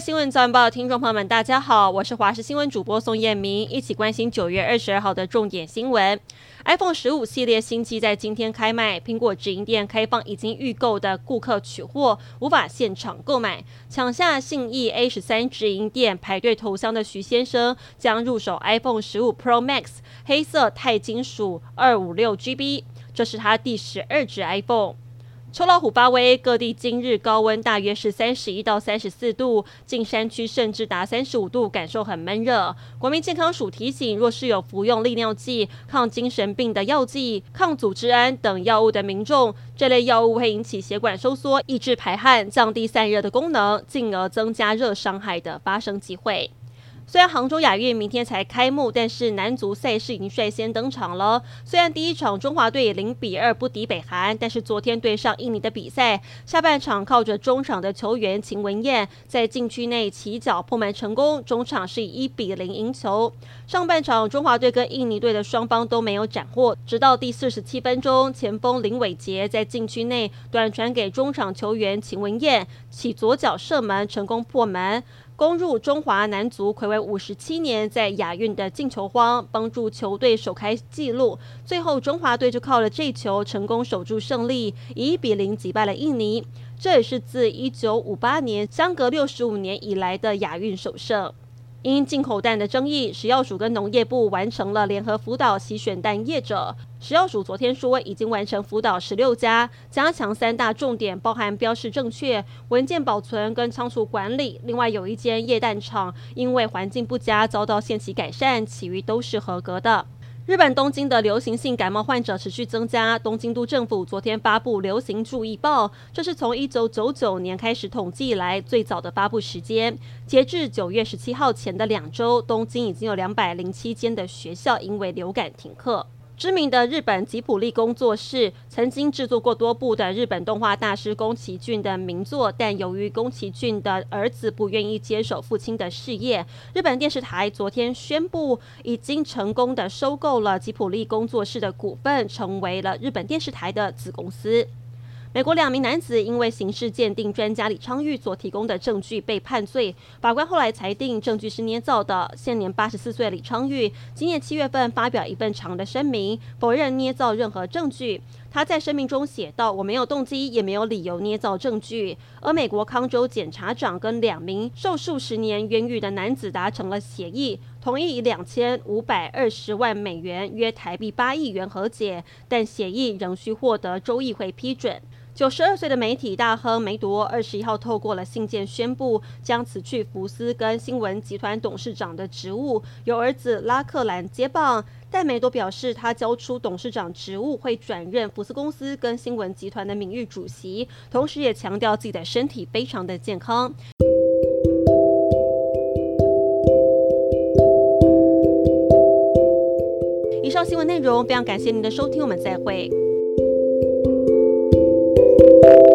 新闻早晚报听众朋友们，大家好，我是华视新闻主播宋燕明，一起关心九月二十二号的重点新闻。iPhone 十五系列新机在今天开卖，苹果直营店开放已经预购的顾客取货，无法现场购买。抢下信义 A 十三直营店排队投降的徐先生，将入手 iPhone 十五 Pro Max 黑色钛金属二五六 GB，这是他第十二支 iPhone。秋老虎发威，各地今日高温大约是三十一到三十四度，近山区甚至达三十五度，感受很闷热。国民健康署提醒，若是有服用利尿剂、抗精神病的药剂、抗组织胺等药物的民众，这类药物会引起血管收缩，抑制排汗，降低散热的功能，进而增加热伤害的发生机会。虽然杭州亚运明天才开幕，但是男足赛事已经率先登场了。虽然第一场中华队零比二不敌北韩，但是昨天对上印尼的比赛，下半场靠着中场的球员秦文燕在禁区内起脚破门成功，中场是以一比零赢球。上半场中华队跟印尼队的双方都没有斩获，直到第四十七分钟，前锋林伟杰在禁区内短传给中场球员秦文燕，起左脚射门成功破门。攻入中华男足魁违五十七年在亚运的进球荒，帮助球队首开纪录。最后中华队就靠了这球成功守住胜利，以一比零击败了印尼。这也是自一九五八年相隔六十五年以来的亚运首胜。因进口蛋的争议，食药署跟农业部完成了联合辅导洗选蛋业者。食药署昨天说，已经完成辅导十六家，加强三大重点，包含标示正确、文件保存跟仓储管理。另外有一间液氮厂，因为环境不佳，遭到限期改善，其余都是合格的。日本东京的流行性感冒患者持续增加。东京都政府昨天发布流行注意报，这是从一九九九年开始统计以来最早的发布时间。截至九月十七号前的两周，东京已经有两百零七间的学校因为流感停课。知名的日本吉卜力工作室曾经制作过多部的日本动画大师宫崎骏的名作，但由于宫崎骏的儿子不愿意接手父亲的事业，日本电视台昨天宣布已经成功的收购了吉卜力工作室的股份，成为了日本电视台的子公司。美国两名男子因为刑事鉴定专家李昌钰所提供的证据被判罪，法官后来裁定证据是捏造的。现年八十四岁李昌钰今年七月份发表一份长的声明，否认捏造任何证据。他在声明中写道：“我没有动机，也没有理由捏造证据。”而美国康州检察长跟两名受数十年冤狱的男子达成了协议，同意以两千五百二十万美元（约台币八亿元）和解，但协议仍需获得州议会批准。九十二岁的媒体大亨梅铎二十一号透过了信件宣布，将辞去福斯跟新闻集团董事长的职务，由儿子拉克兰接棒。但梅铎表示，他交出董事长职务会转任福斯公司跟新闻集团的名誉主席，同时也强调自己的身体非常的健康。以上新闻内容非常感谢您的收听，我们再会。Thank you.